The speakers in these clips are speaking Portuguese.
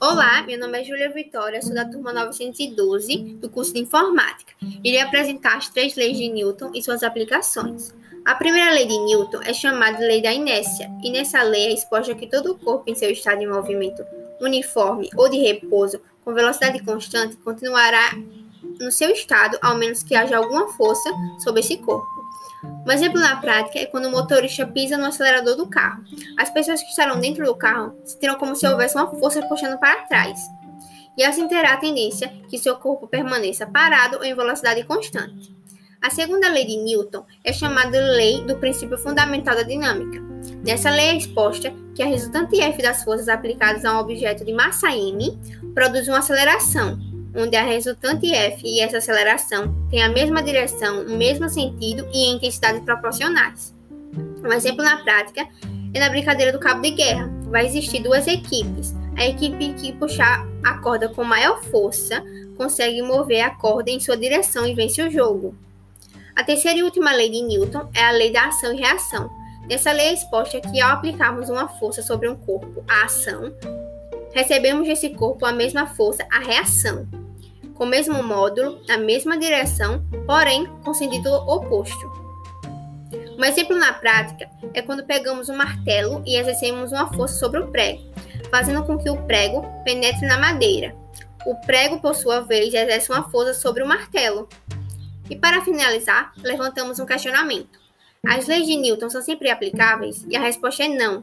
Olá, meu nome é Júlia Vitória, sou da turma 912 do curso de Informática. Irei apresentar as três leis de Newton e suas aplicações. A primeira lei de Newton é chamada lei da inércia, e nessa lei é exposta que todo corpo em seu estado de movimento uniforme ou de repouso com velocidade constante continuará no seu estado, ao menos que haja alguma força sobre esse corpo. Um exemplo na prática é quando o motorista pisa no acelerador do carro. As pessoas que estarão dentro do carro sentirão como se houvesse uma força puxando para trás. E assim terá a tendência que seu corpo permaneça parado ou em velocidade constante. A segunda lei de Newton é chamada lei do princípio fundamental da dinâmica. Nessa lei é exposta que a resultante F das forças aplicadas a um objeto de massa m produz uma aceleração, onde a resultante F e essa aceleração têm a mesma direção, o mesmo sentido e intensidade proporcionais. Um exemplo na prática é na brincadeira do cabo de guerra. Vai existir duas equipes. A equipe que puxar a corda com maior força consegue mover a corda em sua direção e vence o jogo. A terceira e última lei de Newton é a lei da ação e reação. Nessa lei é exposta que ao aplicarmos uma força sobre um corpo, a ação, recebemos desse corpo a mesma força, a reação com o mesmo módulo, na mesma direção, porém com sentido oposto. Um exemplo na prática é quando pegamos um martelo e exercemos uma força sobre o prego, fazendo com que o prego penetre na madeira. O prego, por sua vez, exerce uma força sobre o martelo. E para finalizar, levantamos um questionamento. As leis de Newton são sempre aplicáveis? E a resposta é não.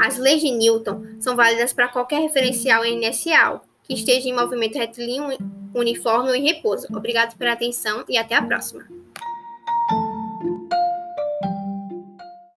As leis de Newton são válidas para qualquer referencial inercial que esteja em movimento retilíneo uniforme ou em repouso. Obrigado pela atenção e até a próxima.